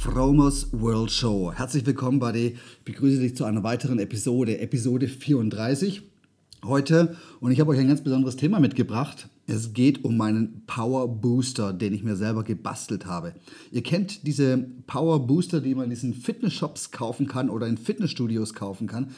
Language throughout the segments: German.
Fromers World Show. Herzlich willkommen, Buddy. Ich begrüße dich zu einer weiteren Episode, Episode 34 heute. Und ich habe euch ein ganz besonderes Thema mitgebracht. Es geht um meinen Power Booster, den ich mir selber gebastelt habe. Ihr kennt diese Power Booster, die man in diesen Fitnessshops kaufen kann oder in Fitnessstudios kaufen kann.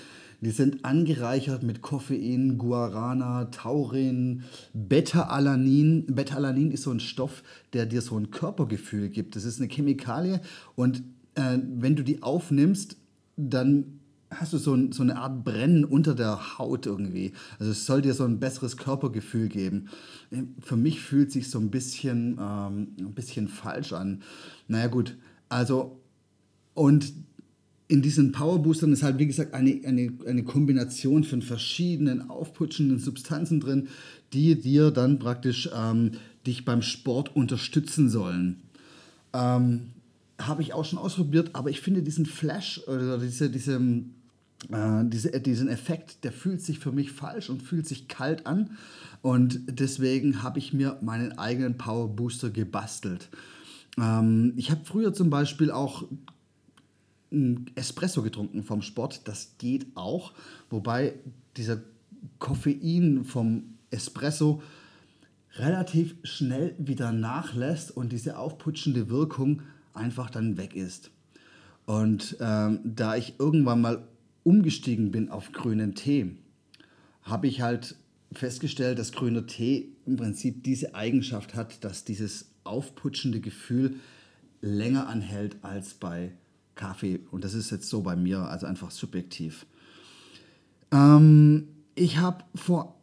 Die sind angereichert mit Koffein, Guarana, Taurin, Beta-Alanin. Beta-Alanin ist so ein Stoff, der dir so ein Körpergefühl gibt. Das ist eine Chemikalie und äh, wenn du die aufnimmst, dann hast du so, ein, so, eine Art Brennen unter der Haut irgendwie. Also es soll dir so ein besseres Körpergefühl geben. Für mich fühlt sich so ein bisschen, ähm, ein bisschen falsch an. Naja gut, also und in diesen Powerboostern ist halt, wie gesagt, eine, eine, eine Kombination von verschiedenen aufputschenden Substanzen drin, die dir dann praktisch ähm, dich beim Sport unterstützen sollen. Ähm, Habe ich auch schon ausprobiert, aber ich finde diesen Flash oder diese, diese, äh, diese, diesen Effekt, der fühlt sich für mich falsch und fühlt sich kalt an. Und deswegen habe ich mir meinen eigenen Power Booster gebastelt. Ähm, ich habe früher zum Beispiel auch ein Espresso getrunken vom Sport. Das geht auch. Wobei dieser Koffein vom Espresso relativ schnell wieder nachlässt und diese aufputschende Wirkung einfach dann weg ist. Und ähm, da ich irgendwann mal umgestiegen bin auf grünen Tee, habe ich halt festgestellt, dass grüner Tee im Prinzip diese Eigenschaft hat, dass dieses aufputschende Gefühl länger anhält als bei Kaffee. Und das ist jetzt so bei mir, also einfach subjektiv. Ähm, ich habe vor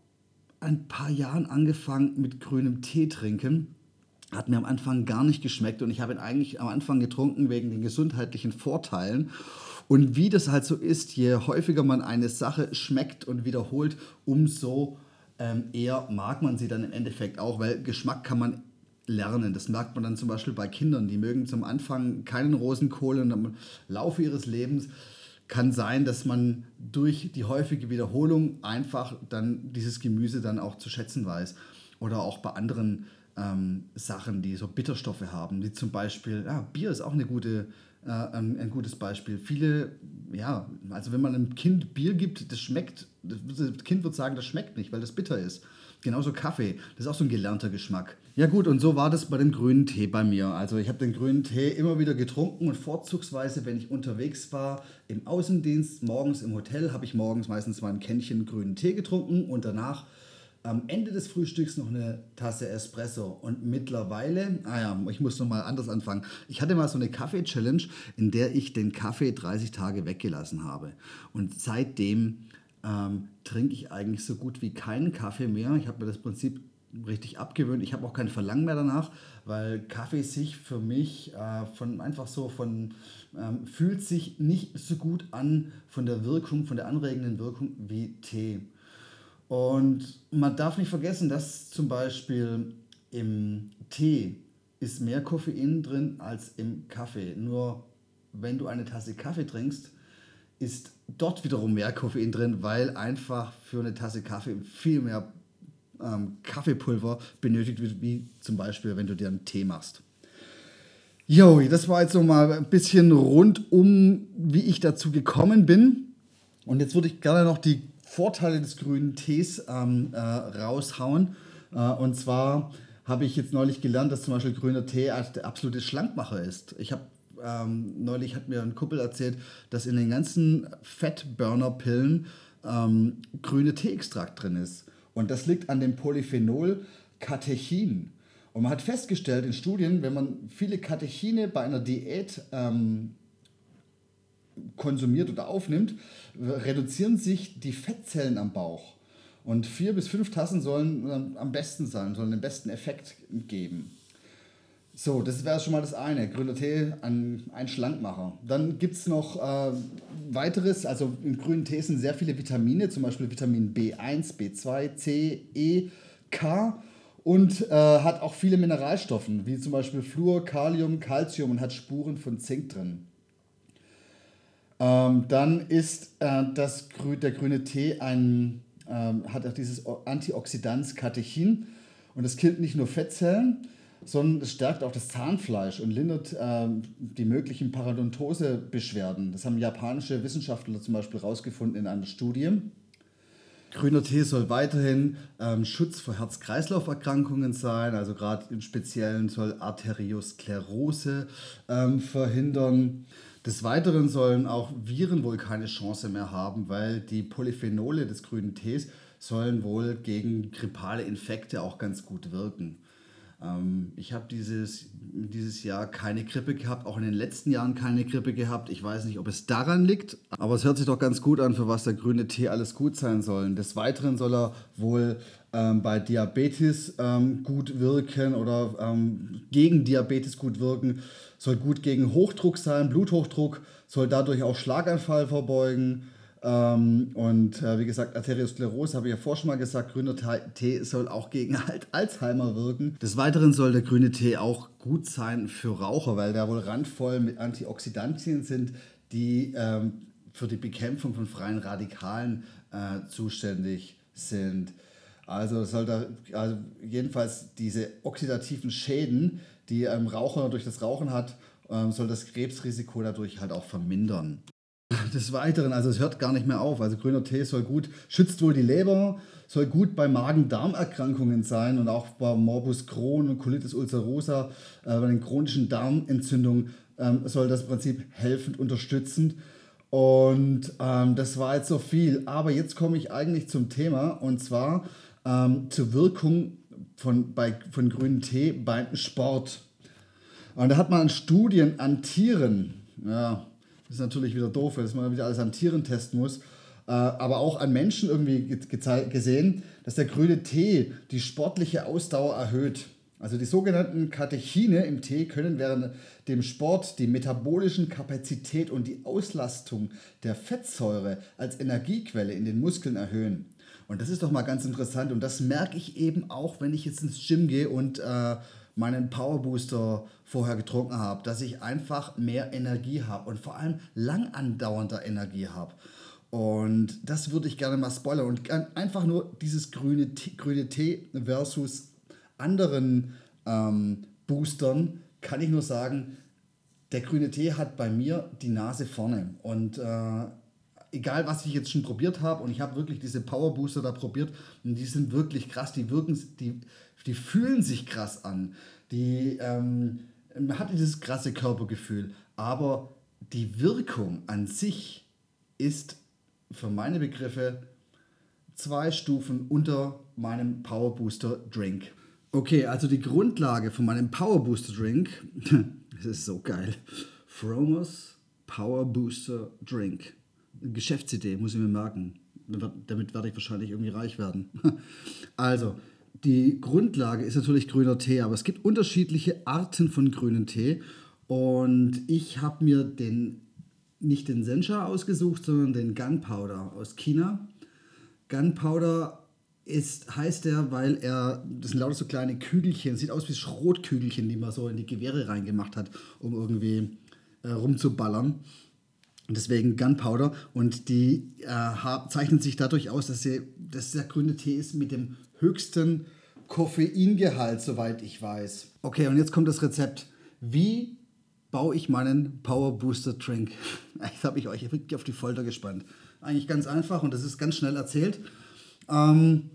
ein paar Jahren angefangen mit grünem Tee trinken. Hat mir am Anfang gar nicht geschmeckt und ich habe ihn eigentlich am Anfang getrunken wegen den gesundheitlichen Vorteilen. Und wie das halt so ist, je häufiger man eine Sache schmeckt und wiederholt, umso ähm, eher mag man sie dann im Endeffekt auch, weil Geschmack kann man lernen. Das merkt man dann zum Beispiel bei Kindern, die mögen zum Anfang keinen Rosenkohl und im Laufe ihres Lebens kann sein, dass man durch die häufige Wiederholung einfach dann dieses Gemüse dann auch zu schätzen weiß. Oder auch bei anderen ähm, Sachen, die so Bitterstoffe haben, wie zum Beispiel, ja, Bier ist auch eine gute, äh, ein, ein, gutes Beispiel. Viele, ja, also wenn man einem Kind Bier gibt, das schmeckt, das Kind wird sagen, das schmeckt nicht, weil das bitter ist. Genauso Kaffee, das ist auch so ein gelernter Geschmack. Ja gut, und so war das bei dem grünen Tee bei mir. Also ich habe den grünen Tee immer wieder getrunken und vorzugsweise, wenn ich unterwegs war im Außendienst, morgens im Hotel, habe ich morgens meistens mal ein Kännchen grünen Tee getrunken und danach am Ende des Frühstücks noch eine Tasse Espresso. Und mittlerweile, ah ja, ich muss nochmal anders anfangen. Ich hatte mal so eine Kaffee-Challenge, in der ich den Kaffee 30 Tage weggelassen habe. Und seitdem ähm, trinke ich eigentlich so gut wie keinen Kaffee mehr. Ich habe mir das Prinzip richtig abgewöhnt. Ich habe auch kein Verlangen mehr danach, weil Kaffee sich für mich äh, von einfach so von ähm, fühlt sich nicht so gut an von der Wirkung, von der anregenden Wirkung wie Tee. Und man darf nicht vergessen, dass zum Beispiel im Tee ist mehr Koffein drin als im Kaffee. Nur wenn du eine Tasse Kaffee trinkst, ist dort wiederum mehr Koffein drin, weil einfach für eine Tasse Kaffee viel mehr ähm, Kaffeepulver benötigt wird, wie zum Beispiel, wenn du dir einen Tee machst. Jo, das war jetzt so mal ein bisschen rund um, wie ich dazu gekommen bin. Und jetzt würde ich gerne noch die Vorteile des grünen Tees ähm, äh, raushauen. Äh, und zwar habe ich jetzt neulich gelernt, dass zum Beispiel grüner Tee der absolute Schlankmacher ist. Ich habe ähm, neulich hat mir ein Kumpel erzählt, dass in den ganzen Fettburner-Pillen ähm, grüne Teeextrakt drin ist. Und das liegt an dem Polyphenol Katechin. Und man hat festgestellt in Studien, wenn man viele Katechine bei einer Diät ähm, konsumiert oder aufnimmt, reduzieren sich die Fettzellen am Bauch. Und vier bis fünf Tassen sollen am besten sein, sollen den besten Effekt geben. So, das wäre schon mal das eine. Grüner Tee, ein, ein Schlankmacher. Dann gibt es noch äh, weiteres, also im grünen Tee sind sehr viele Vitamine, zum Beispiel Vitamin B1, B2, C, E, K und äh, hat auch viele Mineralstoffe, wie zum Beispiel Fluor, Kalium, Calcium und hat Spuren von Zink drin. Ähm, dann ist äh, das, der grüne Tee ein, ähm, hat auch dieses Antioxidans Katechin und es killt nicht nur Fettzellen, sondern es stärkt auch das Zahnfleisch und lindert ähm, die möglichen Parodontosebeschwerden. Das haben japanische Wissenschaftler zum Beispiel herausgefunden in einer Studie. Grüner Tee soll weiterhin ähm, Schutz vor Herz-Kreislauf-Erkrankungen sein, also gerade im Speziellen soll Arteriosklerose ähm, verhindern. Des Weiteren sollen auch Viren wohl keine Chance mehr haben, weil die Polyphenole des grünen Tees sollen wohl gegen grippale Infekte auch ganz gut wirken. Ähm, ich habe dieses, dieses Jahr keine Grippe gehabt, auch in den letzten Jahren keine Grippe gehabt. Ich weiß nicht, ob es daran liegt, aber es hört sich doch ganz gut an, für was der grüne Tee alles gut sein soll. Des Weiteren soll er wohl ähm, bei Diabetes ähm, gut wirken oder ähm, gegen Diabetes gut wirken, soll gut gegen Hochdruck sein, Bluthochdruck, soll dadurch auch Schlaganfall verbeugen. Ähm, und äh, wie gesagt, Arteriosklerose habe ich ja vorher schon mal gesagt, grüner Tee soll auch gegen Alzheimer wirken. Des Weiteren soll der grüne Tee auch gut sein für Raucher, weil der wohl randvoll mit Antioxidantien sind, die ähm, für die Bekämpfung von freien Radikalen äh, zuständig sind. Also soll da also jedenfalls diese oxidativen Schäden, die ein Raucher durch das Rauchen hat, ähm, soll das Krebsrisiko dadurch halt auch vermindern. Des Weiteren, also es hört gar nicht mehr auf. Also grüner Tee soll gut, schützt wohl die Leber, soll gut bei Magen-Darm-Erkrankungen sein und auch bei Morbus Crohn und Colitis ulcerosa, äh, bei den chronischen Darmentzündungen ähm, soll das Prinzip helfend unterstützend. Und ähm, das war jetzt so viel. Aber jetzt komme ich eigentlich zum Thema und zwar ähm, zur Wirkung von, bei, von grünem Tee beim Sport. Und da hat man Studien an Tieren, ja, das ist natürlich wieder doof, dass man wieder alles an Tieren testen muss, äh, aber auch an Menschen irgendwie gesehen, dass der grüne Tee die sportliche Ausdauer erhöht. Also die sogenannten Katechine im Tee können während dem Sport die metabolischen Kapazität und die Auslastung der Fettsäure als Energiequelle in den Muskeln erhöhen. Und das ist doch mal ganz interessant. Und das merke ich eben auch, wenn ich jetzt ins Gym gehe und äh, meinen Power Booster vorher getrunken habe, dass ich einfach mehr Energie habe und vor allem lang andauernder Energie habe. Und das würde ich gerne mal spoilern. Und einfach nur dieses grüne Tee, grüne Tee versus anderen ähm, Boostern kann ich nur sagen, der grüne Tee hat bei mir die Nase vorne. Und äh, egal was ich jetzt schon probiert habe, und ich habe wirklich diese Power Booster da probiert, und die sind wirklich krass, die wirken, die, die fühlen sich krass an. Die ähm, man hat dieses krasse Körpergefühl, aber die Wirkung an sich ist für meine Begriffe zwei Stufen unter meinem Power Booster Drink. Okay, also die Grundlage von meinem Power Booster Drink, das ist so geil. Fromos Power Booster Drink. Geschäftsidee, muss ich mir merken. Damit werde ich wahrscheinlich irgendwie reich werden. Also, die Grundlage ist natürlich grüner Tee, aber es gibt unterschiedliche Arten von grünen Tee. Und ich habe mir den, nicht den Sencha ausgesucht, sondern den Gunpowder aus China. Gunpowder ist, heißt er, weil er, das sind lauter so kleine Kügelchen, sieht aus wie Schrotkügelchen, die man so in die Gewehre reingemacht hat, um irgendwie äh, rumzuballern. Deswegen Gunpowder. Und die äh, zeichnen sich dadurch aus, dass, sie, dass der grüne Tee ist mit dem höchsten Koffeingehalt, soweit ich weiß. Okay, und jetzt kommt das Rezept. Wie baue ich meinen Power Booster Drink? Jetzt habe ich euch wirklich auf die Folter gespannt. Eigentlich ganz einfach und das ist ganz schnell erzählt. Ähm,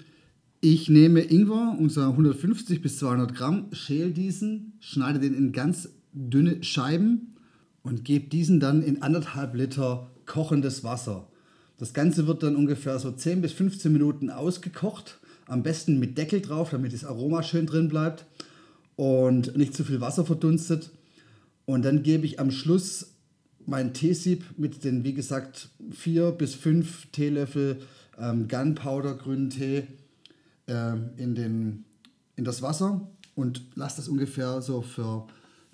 ich nehme Ingwer, unser 150 bis 200 Gramm, schäle diesen, schneide den in ganz dünne Scheiben und gebe diesen dann in anderthalb Liter kochendes Wasser. Das Ganze wird dann ungefähr so 10 bis 15 Minuten ausgekocht am besten mit Deckel drauf, damit das Aroma schön drin bleibt und nicht zu viel Wasser verdunstet. Und dann gebe ich am Schluss mein Teesieb mit den, wie gesagt, vier bis fünf Teelöffel ähm, Gunpowder grünen Tee ähm, in, den, in das Wasser. und lass das ungefähr so für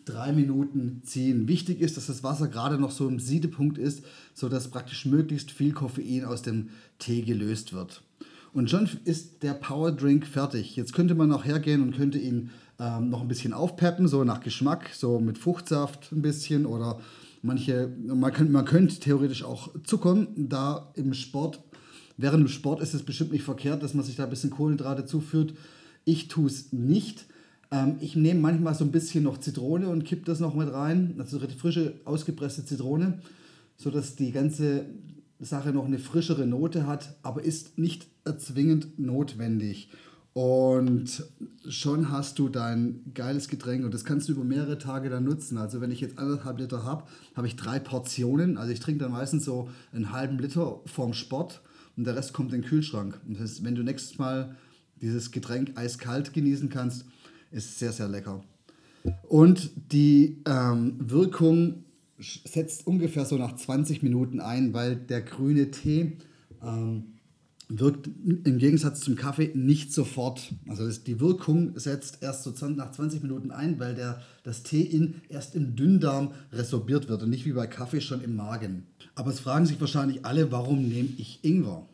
drei Minuten ziehen. Wichtig ist, dass das Wasser gerade noch so im Siedepunkt ist, sodass praktisch möglichst viel Koffein aus dem Tee gelöst wird. Und schon ist der Power Drink fertig. Jetzt könnte man noch hergehen und könnte ihn ähm, noch ein bisschen aufpeppen, so nach Geschmack, so mit Fruchtsaft ein bisschen oder manche, man, kann, man könnte theoretisch auch zuckern, da im Sport, während dem Sport ist es bestimmt nicht verkehrt, dass man sich da ein bisschen Kohlenhydrate zuführt. Ich tue es nicht. Ähm, ich nehme manchmal so ein bisschen noch Zitrone und kippe das noch mit rein, also frische, ausgepresste Zitrone, sodass die ganze Sache noch eine frischere Note hat, aber ist nicht zwingend notwendig. Und schon hast du dein geiles Getränk und das kannst du über mehrere Tage dann nutzen. Also wenn ich jetzt anderthalb Liter habe, habe ich drei Portionen. Also ich trinke dann meistens so einen halben Liter vorm Sport und der Rest kommt in den Kühlschrank. Und das heißt, wenn du nächstes Mal dieses Getränk eiskalt genießen kannst, ist sehr, sehr lecker. Und die ähm, Wirkung setzt ungefähr so nach 20 Minuten ein, weil der grüne Tee ähm, wirkt im Gegensatz zum Kaffee nicht sofort. Also das, die Wirkung setzt erst so nach 20 Minuten ein, weil der, das Teein erst im Dünndarm resorbiert wird und nicht wie bei Kaffee schon im Magen. Aber es fragen sich wahrscheinlich alle, warum nehme ich Ingwer?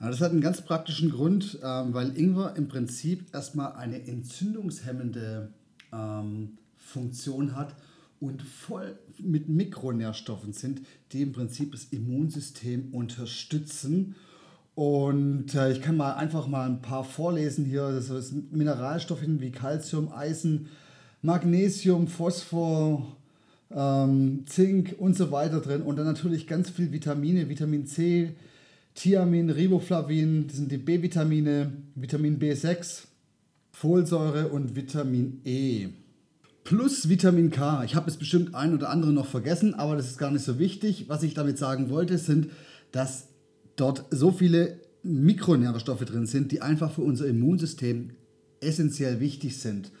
Ja, das hat einen ganz praktischen Grund, ähm, weil Ingwer im Prinzip erstmal eine entzündungshemmende ähm, Funktion hat und voll mit Mikronährstoffen sind, die im Prinzip das Immunsystem unterstützen. Und äh, ich kann mal einfach mal ein paar vorlesen hier. Das sind Mineralstoffe wie Calcium, Eisen, Magnesium, Phosphor, ähm, Zink und so weiter drin. Und dann natürlich ganz viel Vitamine, Vitamin C, Thiamin, Riboflavin, das sind die B-Vitamine, Vitamin B6, Folsäure und Vitamin E plus Vitamin K. Ich habe es bestimmt ein oder andere noch vergessen, aber das ist gar nicht so wichtig. Was ich damit sagen wollte, sind, dass dort so viele Mikronährstoffe drin sind, die einfach für unser Immunsystem essentiell wichtig sind.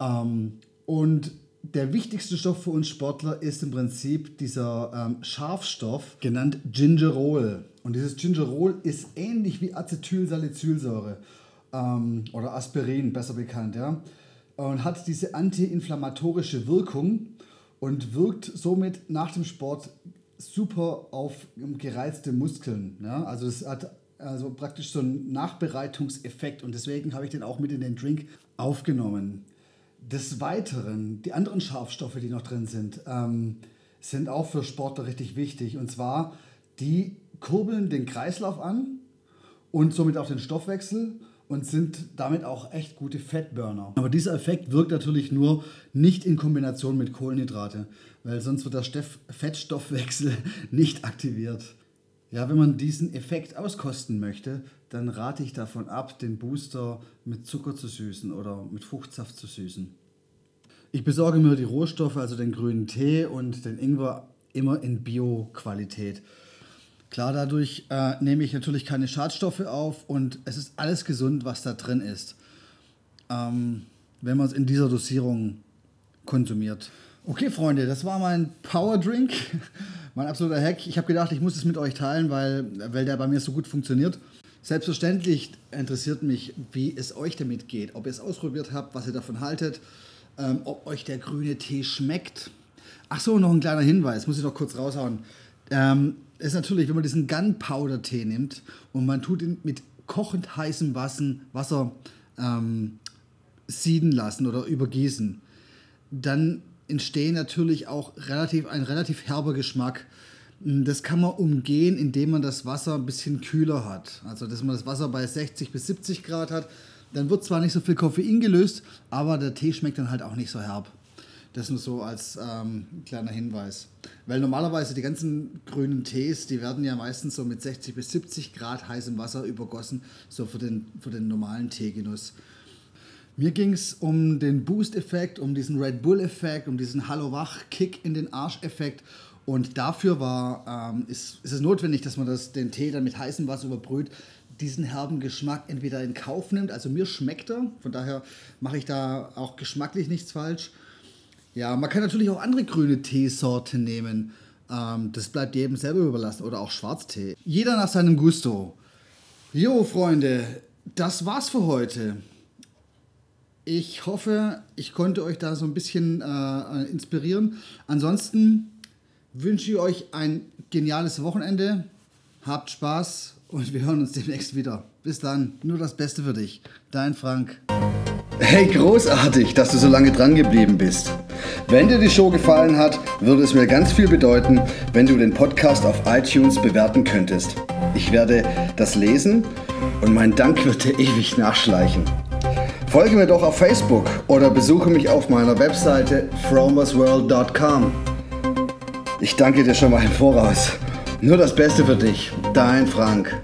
Ähm, und der wichtigste Stoff für uns Sportler ist im Prinzip dieser ähm, Schafstoff, genannt Gingerol. Und dieses Gingerol ist ähnlich wie Acetylsalicylsäure ähm, oder Aspirin, besser bekannt. Ja? Und hat diese antiinflammatorische Wirkung und wirkt somit nach dem Sport super auf gereizte Muskeln. Ja? Also es hat also praktisch so einen Nachbereitungseffekt und deswegen habe ich den auch mit in den Drink aufgenommen. Des Weiteren, die anderen Scharfstoffe, die noch drin sind, ähm, sind auch für Sportler richtig wichtig. Und zwar, die kurbeln den Kreislauf an und somit auch den Stoffwechsel und sind damit auch echt gute Fettburner. Aber dieser Effekt wirkt natürlich nur nicht in Kombination mit Kohlenhydrate, weil sonst wird der Fettstoffwechsel nicht aktiviert. Ja, wenn man diesen Effekt auskosten möchte, dann rate ich davon ab, den Booster mit Zucker zu süßen oder mit Fruchtsaft zu süßen. Ich besorge mir die Rohstoffe, also den grünen Tee und den Ingwer, immer in Bio-Qualität. Klar, dadurch äh, nehme ich natürlich keine Schadstoffe auf und es ist alles gesund, was da drin ist, ähm, wenn man es in dieser Dosierung konsumiert. Okay, Freunde, das war mein Power Drink, mein absoluter Hack. Ich habe gedacht, ich muss es mit euch teilen, weil, weil der bei mir so gut funktioniert. Selbstverständlich interessiert mich, wie es euch damit geht, ob ihr es ausprobiert habt, was ihr davon haltet, ähm, ob euch der grüne Tee schmeckt. Ach so, noch ein kleiner Hinweis, muss ich noch kurz raushauen. Ähm, ist natürlich, wenn man diesen Gunpowder-Tee nimmt und man tut ihn mit kochend heißem Wasser, ähm, sieden lassen oder übergießen, dann entsteht natürlich auch relativ, ein relativ herber Geschmack. Das kann man umgehen, indem man das Wasser ein bisschen kühler hat. Also, dass man das Wasser bei 60 bis 70 Grad hat. Dann wird zwar nicht so viel Koffein gelöst, aber der Tee schmeckt dann halt auch nicht so herb. Das nur so als ähm, kleiner Hinweis. Weil normalerweise die ganzen grünen Tees, die werden ja meistens so mit 60 bis 70 Grad heißem Wasser übergossen, so für den, für den normalen Teegenuss. Mir ging es um den Boost-Effekt, um diesen Red Bull-Effekt, um diesen Hallo-Wach-Kick in den Arsch-Effekt. Und dafür war, ähm, ist, ist es notwendig, dass man das, den Tee dann mit heißem Wasser überbrüht, diesen herben Geschmack entweder in Kauf nimmt. Also mir schmeckt er, von daher mache ich da auch geschmacklich nichts falsch. Ja, man kann natürlich auch andere grüne Teesorten nehmen. Ähm, das bleibt jedem selber überlassen. Oder auch Schwarztee. Jeder nach seinem Gusto. Jo, Freunde, das war's für heute. Ich hoffe, ich konnte euch da so ein bisschen äh, inspirieren. Ansonsten wünsche ich euch ein geniales Wochenende. Habt Spaß und wir hören uns demnächst wieder. Bis dann, nur das Beste für dich. Dein Frank. Hey, großartig, dass du so lange dran geblieben bist. Wenn dir die Show gefallen hat, würde es mir ganz viel bedeuten, wenn du den Podcast auf iTunes bewerten könntest. Ich werde das lesen und mein Dank wird dir ewig nachschleichen. Folge mir doch auf Facebook oder besuche mich auf meiner Webseite fromersworld.com. Ich danke dir schon mal im Voraus. Nur das Beste für dich, dein Frank.